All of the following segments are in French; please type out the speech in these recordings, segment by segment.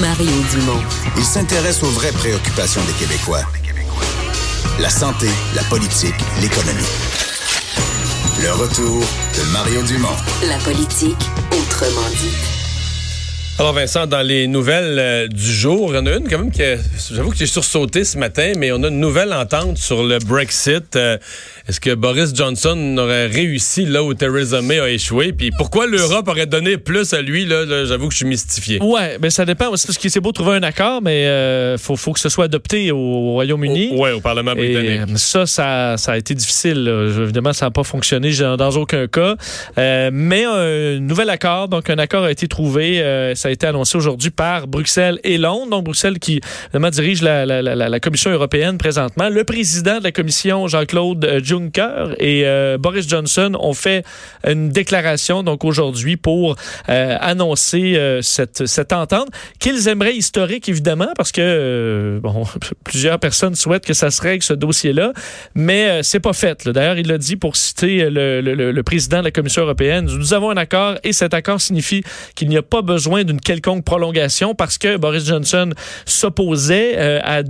Mario Dumont. Il s'intéresse aux vraies préoccupations des Québécois. La santé, la politique, l'économie. Le retour de Mario Dumont. La politique autrement dit. Alors Vincent, dans les nouvelles euh, du jour, il y en a une quand même que j'avoue que j'ai sursauté ce matin, mais on a une nouvelle entente sur le Brexit. Euh, Est-ce que Boris Johnson aurait réussi là où Theresa May a échoué? Puis pourquoi l'Europe aurait donné plus à lui? Là, là, j'avoue que je suis mystifié. Ouais, mais ça dépend. C'est parce que c'est beau trouver un accord, mais euh, faut, faut que ce soit adopté au Royaume-Uni. Au- ouais, au Parlement britannique. euh, ça, ça, ça a été difficile. là. Évidemment, ça n'a pas fonctionné dans aucun cas. Euh, mais un nouvel accord, donc un accord a été trouvé. euh, ça a été annoncé aujourd'hui par Bruxelles et Londres. Donc Bruxelles qui évidemment, dirige la, la- la- la Commission européenne présentement. Le président de la Commission, Jean-Claude euh, Juncker, et euh, Boris Johnson ont fait une déclaration donc aujourd'hui pour euh, annoncer euh, cette, cette entente qu'ils aimeraient historique évidemment parce que bon plusieurs personnes souhaitent que ça se règle ce dossier-là, mais c'est pas fait. D'ailleurs, il l'a dit pour citer le, le- président de la Commission européenne. Nous avons un accord et cet accord signifie qu'il n'y a pas besoin d'une quelconque prolongation parce que Boris Johnson s'opposait à,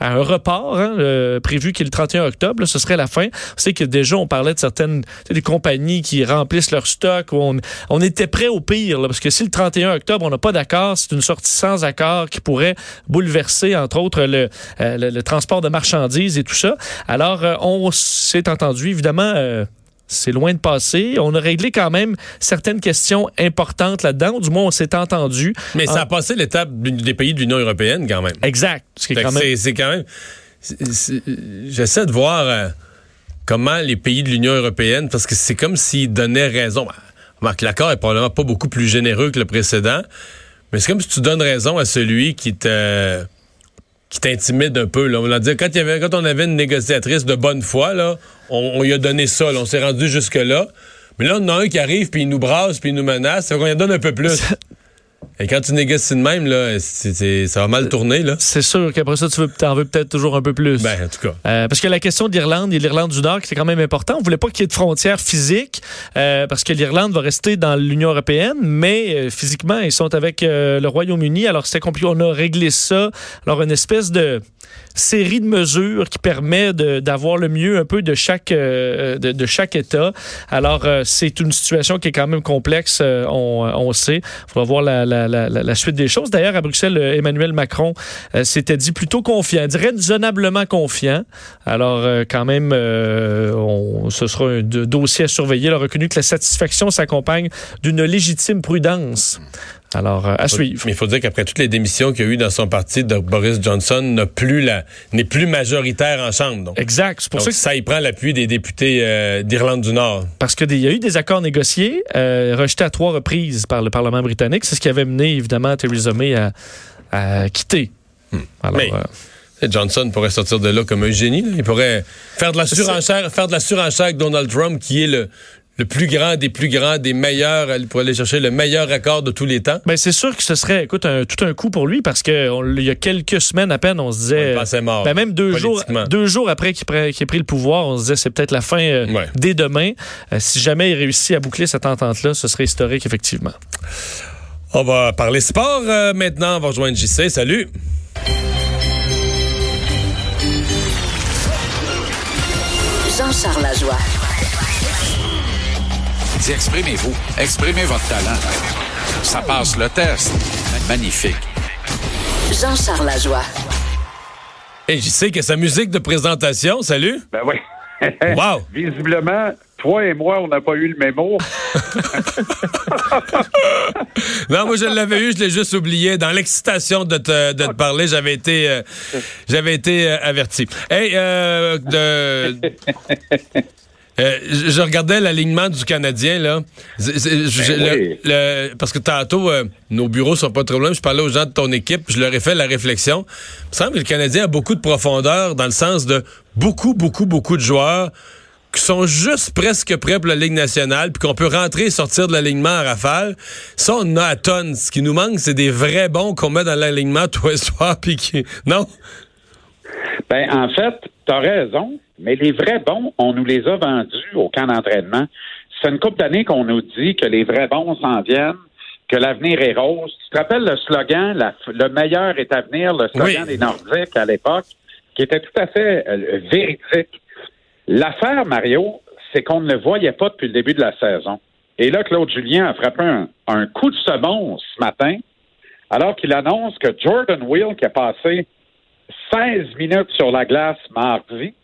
à un report hein, prévu qui est le 31 octobre. Ce serait la fin. C'est que déjà on parlait de certaines des compagnies qui remplissent leur stock. On, on était prêt au pire là, parce que si le 31 octobre on n'a pas d'accord, c'est une sortie sans accord qui pourrait bouleverser entre autres le, euh, le, le transport de marchandises et tout ça. Alors euh, on s'est entendu évidemment. euh, c'est loin de passer. On a réglé quand même certaines questions importantes là-dedans. Du moins, on s'est entendu. Mais ça Ah. a passé l'étape des pays de l'Union européenne quand même. Exact. Quand même- C'est quand même. J'essaie de voir comment les pays de l'Union européenne, parce que c'est comme s'ils donnaient raison. Ben, Remarque, l'accord est probablement pas beaucoup plus généreux que le précédent, mais c'est comme si tu donnes raison à celui qui t'intimide un peu. On l'a dit, quand, on avait une négociatrice de bonne foi, là, on, on lui a donné ça. on s'est rendu jusque-là. Mais là, on a un qui arrive, puis il nous brasse, puis il nous menace. Qu'on lui donne un peu plus. Et quand tu négocies de même, là, ça va mal tourner. Là. C'est sûr qu'après ça, tu veux, en veux peut-être toujours un peu plus. Ben, en tout cas. Euh, parce que la question de l'Irlande et l'Irlande du Nord, c'est quand même important. On voulait pas qu'il y ait de frontières physiques euh, parce que l'Irlande va rester dans l'Union européenne, mais euh, physiquement, ils sont avec euh, le Royaume-Uni. Alors, c'était compliqué. On a réglé ça. Alors, une espèce de série de mesures qui permet d'avoir le mieux un peu de chaque, euh, de, de chaque État. Alors, euh, c'est une situation qui est quand même complexe, euh, on, on sait. Il faudra voir la, la, la, suite des choses. D'ailleurs, à Bruxelles, euh, Emmanuel Macron euh, s'était dit plutôt confiant, raisonnablement confiant. Alors, euh, quand même, ce sera un dossier à surveiller. Il a reconnu que la satisfaction s'accompagne d'une légitime prudence. Alors, euh, à suivre. Mais il faut dire qu'après toutes les démissions qu'il y a eu dans son parti, de Boris Johnson n'a plus la, n'est plus majoritaire en Chambre. Donc, Exact. C'est pour Donc, ça que ça, il prend l'appui des députés euh, d'Irlande du Nord. parce qu'il y a eu des accords négociés, euh, rejetés à trois reprises par le Parlement britannique. C'est ce qui avait mené, évidemment, Theresa May à, à quitter. Alors, Mais- Johnson pourrait sortir de là comme un génie. là. Il pourrait faire de la surenchère, faire de la surenchère avec Donald Trump, qui est le, le plus grand des plus grands, des meilleurs. Il pourrait aller chercher le meilleur accord de tous les temps. ben, c'est sûr que ce serait, écoute, un- tout un coup pour lui parce que on- il y a quelques semaines à peine, on se disait. mort. Ben, même deux jours, politiquement. deux jours après qu'il pre- qu'il ait pris le pouvoir, on se disait c'est peut-être la fin euh, Ouais. dès demain. Euh, si jamais il réussit à boucler cette entente-là, ce serait historique, effectivement. On va parler sport euh, maintenant. On va rejoindre JC. Salut. Jean-Charles Lajoie. Exprimez-vous. Exprimez votre talent. Ça passe le test. Magnifique. Jean-Charles Lajoie. Et JC, que sa musique de présentation. Salut. Ben oui. Wow. Visiblement, toi et moi, on n'a pas eu le mémo. Non, moi je l'avais eu, je l'ai juste oublié. Dans l'excitation de te, de te parler, j'avais été, euh, j'avais été euh, averti. Hey, euh, de, Euh, je, je regardais l'alignement du Canadien, là. Je- Ben le- oui. le- parce que tantôt, euh, nos bureaux sont pas trop loin. Je parlais aux gens de ton équipe, je leur ai fait la réflexion. Il me semble que le Canadien a beaucoup de profondeur dans le sens de beaucoup, beaucoup, beaucoup de joueurs qui sont juste presque prêts pour la Ligue nationale, puis qu'on peut rentrer et sortir de l'alignement à rafale. Ça, on en a à tonnes. Ce qui nous manque, c'est des vrais bons qu'on met dans l'alignement tous les soirs, puis qui... Non? Ben, en fait, tu as raison, mais les vrais bons, on nous les a vendus au camp d'entraînement. C'est une couple d'années qu'on nous dit que les vrais bons s'en viennent, que l'avenir est rose. Tu te rappelles le slogan, la- le meilleur est à venir, le slogan Oui. des Nordiques à l'époque, qui était tout à fait euh, véridique. L'affaire, Mario, c'est qu'on ne le voyait pas depuis le début de la saison. Et là, Claude Julien a frappé un, un coup de second ce matin, alors qu'il annonce que Jordan Will, qui a passé 16 minutes sur la glace mardi,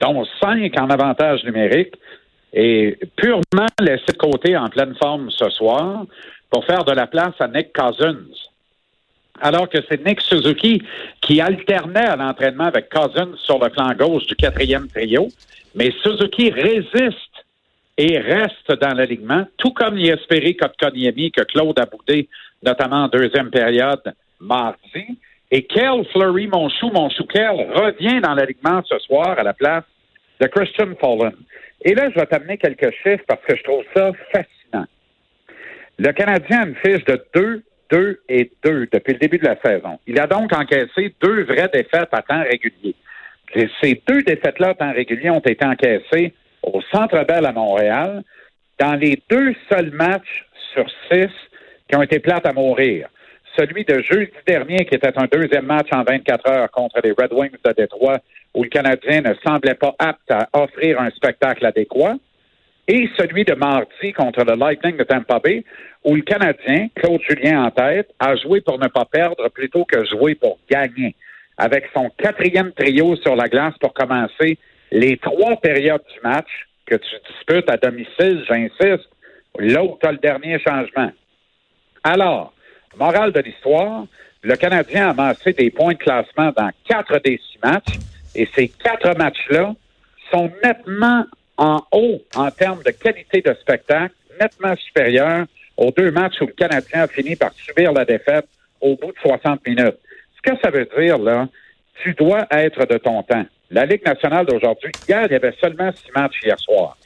dont 5 en avantage numérique, est purement laissé de côté en pleine forme ce soir pour faire de la place à Nick Cousins. Alors que c'est Nick Suzuki qui alternait à l'entraînement avec Cousins sur le flanc gauche du quatrième trio, mais Suzuki résiste et reste dans l'alignement, tout comme Yesperi Kotkaniemi que Claude a boudé, notamment en deuxième période mardi. Et Kel Fleury, mon chou, mon chou Kel, revient dans l'alignement ce soir à la place de Christian Fallen. Et là, je vais t'amener quelques chiffres parce que je trouve ça fascinant. Le Canadien a une fiche de 2, 2 et 2 depuis le début de la saison. Il a donc encaissé deux vraies défaites à temps régulier. Ces deux défaites-là à temps régulier ont été encaissées au Centre Bell à Montréal dans les deux seuls matchs sur six qui ont été plates à mourir. Celui de jeudi dernier, qui était un deuxième match en 24 heures contre les Red Wings de Détroit, où le Canadien ne semblait pas apte à offrir un spectacle adéquat, et celui de mardi contre le Lightning de Tampa Bay, où le Canadien, Claude Julien en tête, a joué pour ne pas perdre plutôt que jouer pour gagner. Avec son quatrième trio sur la glace pour commencer les trois périodes du match que tu disputes à domicile, j'insiste, tu as le dernier changement. Alors, morale de l'histoire, le Canadien a amassé des points de classement dans quatre des six matchs, et ces quatre matchs-là sont nettement en haut en termes de qualité de spectacle, nettement supérieur aux deux matchs où le Canadien a fini par subir la défaite au bout de 60 minutes. Ce que ça veut dire, là, tu dois être de ton temps. La Ligue nationale d'aujourd'hui, hier, il y avait seulement six matchs hier soir.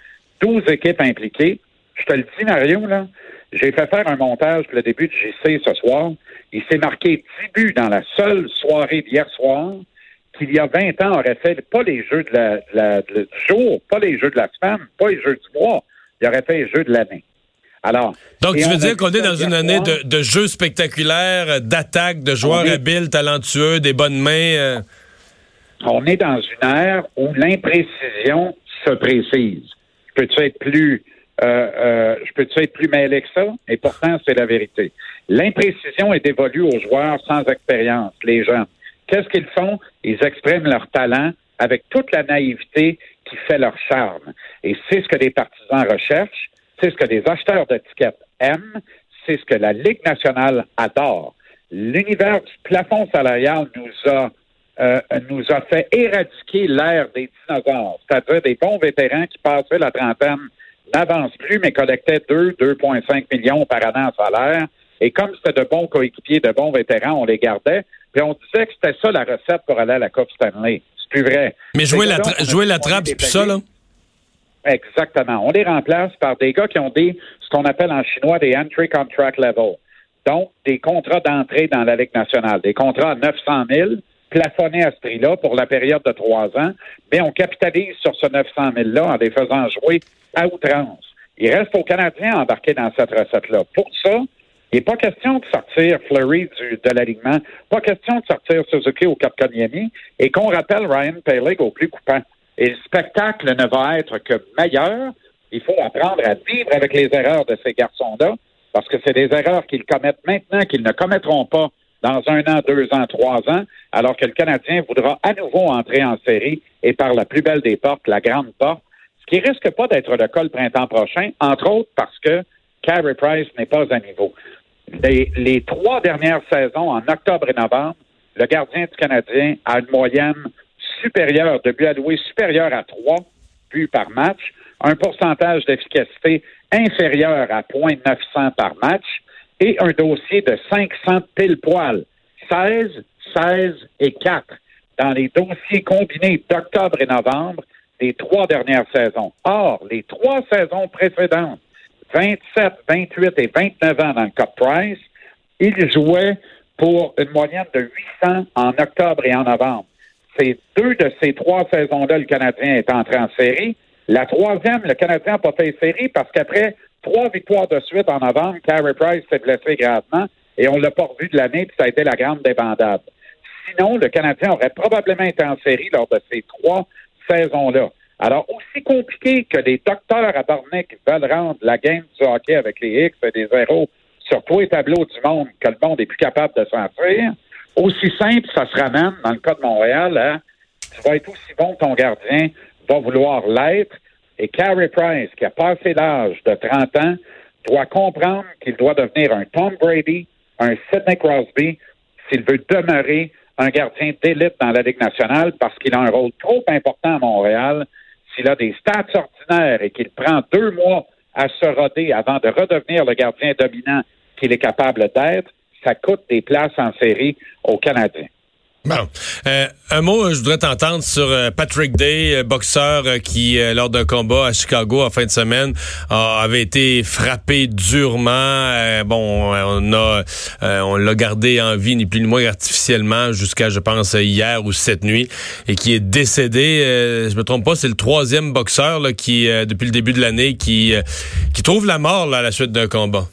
12 équipes impliquées. Je te le dis, Mario, là, j'ai fait faire un montage pour le début du JC ce soir. Il s'est marqué 10 buts dans la seule soirée d'hier soir qu'il y a 20 ans aurait fait pas les jeux de la, de la- de- du jour, pas les jeux de la semaine, pas les jeux du mois. Il aurait fait les jeux de l'année. Alors. Donc, tu veux dire qu'on est dans une année soir. de, de jeux spectaculaires, d'attaques, de joueurs est- habiles, talentueux, des bonnes mains. euh? on est dans une ère où l'imprécision se précise. Peux-tu être plus, euh, euh, je peux-tu être plus mêlé que ça? Et pourtant, c'est la vérité. L'imprécision est dévolue aux joueurs sans expérience, les jeunes. Qu'est-ce qu'ils font? Ils expriment leur talent avec toute la naïveté qui fait leur charme. Et c'est ce que les partisans recherchent, c'est ce que les acheteurs d'étiquettes aiment, c'est ce que la Ligue nationale adore. L'univers plafond salarial nous a euh, nous a fait éradiquer l'ère des dinosaures, c'est-à-dire des bons vétérans qui passaient la trentaine, n'avancent plus, mais collectaient 2, 2,5 millions par année en salaire. Et comme c'était de bons coéquipiers, de bons vétérans, on les gardait. Puis on disait que c'était ça la recette pour aller à la Coupe Stanley. C'est plus vrai. Mais jouer la, tra- jouer la trappe, c'est plus ça, là? Exactement. On les remplace par des gars qui ont des, ce qu'on appelle en chinois des entry contract level. Donc, des contrats d'entrée dans la Ligue nationale. Des contrats à 900 000, plafonnés à ce prix-là pour la période de trois ans. Mais on capitalise sur ce 900 000-là en les faisant jouer à outrance. Il reste aux Canadiens embarqués dans cette recette-là. Pour ça, il n'est pas question de sortir Fleury du, de l'alignement, pas question de sortir Suzuki au Capconiemi et qu'on rappelle Ryan Pelig au plus coupant. Et le spectacle ne va être que meilleur. Il faut apprendre à vivre avec les erreurs de ces garçons-là, parce que c'est des erreurs qu'ils commettent maintenant, qu'ils ne commettront pas dans un an, deux ans, trois ans, alors que le Canadien voudra à nouveau entrer en série et par la plus belle des portes, la grande porte, ce qui risque pas d'être le cas le printemps prochain, entre autres parce que Carey Price n'est pas à niveau. Les, trois dernières saisons, en octobre et novembre, le gardien du Canadien a une moyenne supérieure, de buts alloués supérieure à trois buts par match, un pourcentage d'efficacité inférieur à 0.900 par match et un dossier de 500 pile poil. 16, 16 et 4 dans les dossiers combinés d'octobre et novembre des trois dernières saisons. Or, les trois saisons précédentes, 27, 28 et 29 ans dans le Cup Price, il jouait pour une moyenne de 800 en octobre et en novembre. C'est deux de ces trois saisons-là, le Canadien est entré en série. La troisième, le Canadien n'a pas fait série parce qu'après trois victoires de suite en novembre, Carey Price s'est blessé gravement et on l'a pas revu de l'année, puis ça a été la grande débandade. Sinon, le Canadien aurait probablement été en série lors de ces trois saisons-là. Alors, aussi compliqué que les docteurs à Barnick veulent rendre la game du hockey avec les X et des zéros sur tous les tableaux du monde que le monde est plus capable de sentir, aussi simple ça se ramène, dans le cas de Montréal, hein, tu vas être aussi bon que ton gardien va vouloir l'être. Et Carey Price, qui a passé l'âge de 30 ans, doit comprendre qu'il doit devenir un Tom Brady, un Sidney Crosby, s'il veut demeurer un gardien d'élite dans la Ligue nationale parce qu'il a un rôle trop important à Montréal. S'il a des stats ordinaires et qu'il prend deux mois à se roder avant de redevenir le gardien dominant qu'il est capable d'être, ça coûte des places en série aux Canadiens. Bon. Euh, un mot, je voudrais t'entendre sur euh, Patrick Day, euh, boxeur qui, lors d'un combat à Chicago en fin de semaine, avait été frappé durement. bon, on a, on l'a gardé en vie ni plus ni moins artificiellement jusqu'à, je pense, hier ou cette nuit, et qui est décédé. je me trompe pas, c'est le troisième boxeur qui, depuis le début de l'année, qui, qui trouve la mort à la suite d'un combat.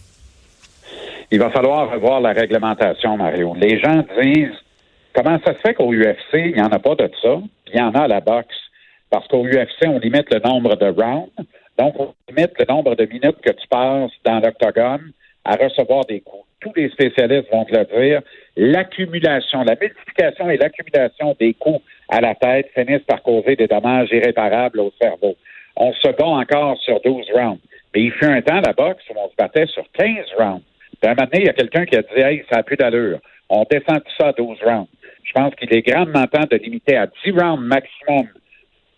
Il va falloir revoir la réglementation, Mario. Les gens disent Comment ça se fait qu'au UFC, il n'y en a pas de ça, il y en a à la boxe? Parce qu'au UFC, on limite le nombre de rounds, donc on limite le nombre de minutes que tu passes dans l'octogone à recevoir des coups. Tous les spécialistes vont te le dire. L'accumulation, la multiplication et l'accumulation des coups à la tête finissent par causer des dommages irréparables au cerveau. On se bat encore sur 12 rounds. Mais il fut un temps, la boxe, où on se battait sur 15 rounds. Puis un moment donné, il y a quelqu'un qui a dit Hey, ça n'a plus d'allure. On descend tout ça à 12 rounds. Je pense qu'il est grandement temps de limiter à 10 rounds maximum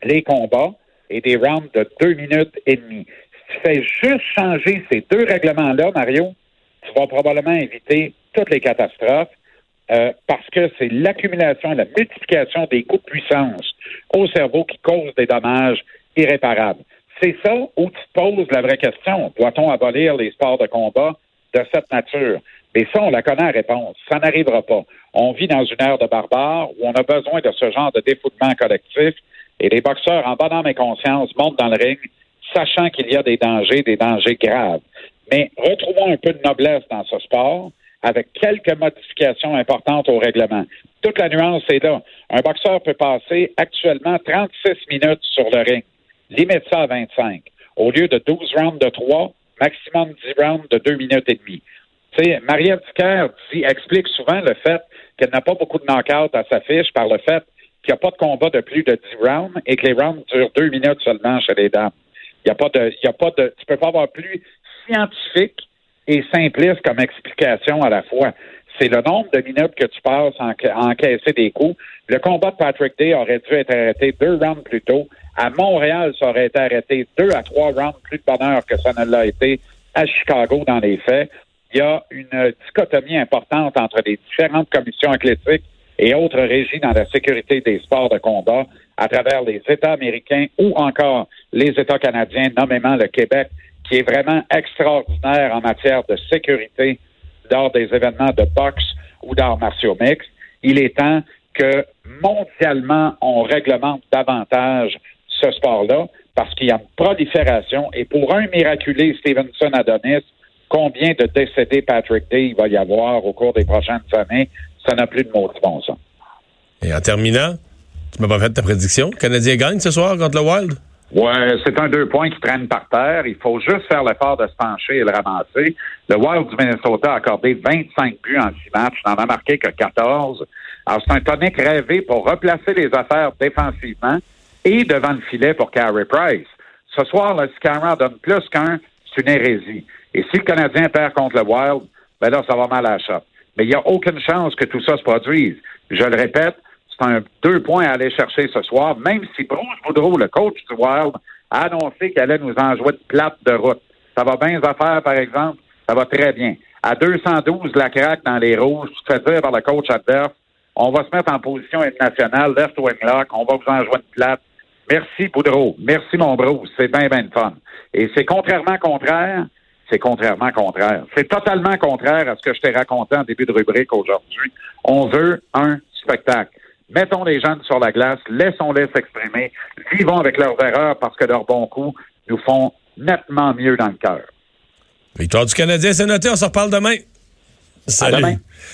les combats et des rounds de 2 minutes et demie. Si tu fais juste changer ces deux règlements-là, Mario, tu vas probablement éviter toutes les catastrophes euh, parce que c'est l'accumulation la multiplication des coups de puissance au cerveau qui causent des dommages irréparables. C'est ça où tu te poses la vraie question. Doit-on abolir les sports de combat de cette nature? Mais ça, on la connaît la réponse. Ça n'arrivera pas. On vit dans une ère de barbares où on a besoin de ce genre de défoulement collectif et les boxeurs, en bonne âme et conscience, montent dans le ring, sachant qu'il y a des dangers, des dangers graves. Mais retrouvons un peu de noblesse dans ce sport avec quelques modifications importantes au règlement. Toute la nuance est là. Un boxeur peut passer actuellement 36 minutes sur le ring. Limite ça à 25. Au lieu de 12 rounds de 3, maximum 10 rounds de 2 minutes et demie. Tu Maria Ducaire explique souvent le fait qu'elle n'a pas beaucoup de knockouts à sa fiche par le fait qu'il n'y a pas de combat de plus de 10 rounds et que les rounds durent deux minutes seulement chez les dames. Il n'y a pas de, il a pas de, tu peux pas avoir plus scientifique et simpliste comme explication à la fois. C'est le nombre de minutes que tu passes à encaisser des coups. Le combat de Patrick Day aurait dû être arrêté deux rounds plus tôt. À Montréal, ça aurait été arrêté deux à trois rounds plus de bonheur que ça ne l'a été à Chicago dans les faits il y a une dichotomie importante entre les différentes commissions athlétiques et autres régies dans la sécurité des sports de combat à travers les États américains ou encore les États canadiens, nommément le Québec, qui est vraiment extraordinaire en matière de sécurité lors des événements de boxe ou d'arts martiaux mixtes. Il est temps que mondialement, on réglemente davantage ce sport-là parce qu'il y a une prolifération et pour un miraculé Stevenson Adonis, combien de décédés Patrick Day il va y avoir au cours des prochaines années, ça n'a plus de mots de bon sens. Et en terminant, tu m'as pas fait ta prédiction. Le Canadien gagne ce soir contre le Wild? Ouais, c'est un deux points qui traîne par terre. Il faut juste faire l'effort de se pencher et le ramasser. Le Wild du Minnesota a accordé 25 buts en six matchs, n'en a marqué que 14. Alors, c'est un tonic rêvé pour replacer les affaires défensivement et devant le filet pour Carey Price. Ce soir, le Scarra donne plus qu'un, c'est une hérésie. Et si le Canadien perd contre le Wild, ben là, ça va mal à la Mais il n'y a aucune chance que tout ça se produise. Je le répète, c'est un deux points à aller chercher ce soir, même si Bruce Boudreau, le coach du Wild, a annoncé qu'elle allait nous enjouer de plate de route. Ça va bien les affaires, par exemple. Ça va très bien. À 212, la craque dans les rouges, tu te fais dire par le coach adverse, on va se mettre en position internationale, left wing lock, on va vous enjouer de plate. Merci, Boudreau. Merci, mon Bruce. C'est bien, bien fun. Et c'est contrairement contraire, c'est contrairement contraire. C'est totalement contraire à ce que je t'ai raconté en début de rubrique aujourd'hui. On veut un spectacle. Mettons les gens sur la glace, laissons-les s'exprimer, vivons avec leurs erreurs parce que leurs bons coups nous font nettement mieux dans le cœur. Victoire du Canadien, c'est noté. On se reparle demain. À demain.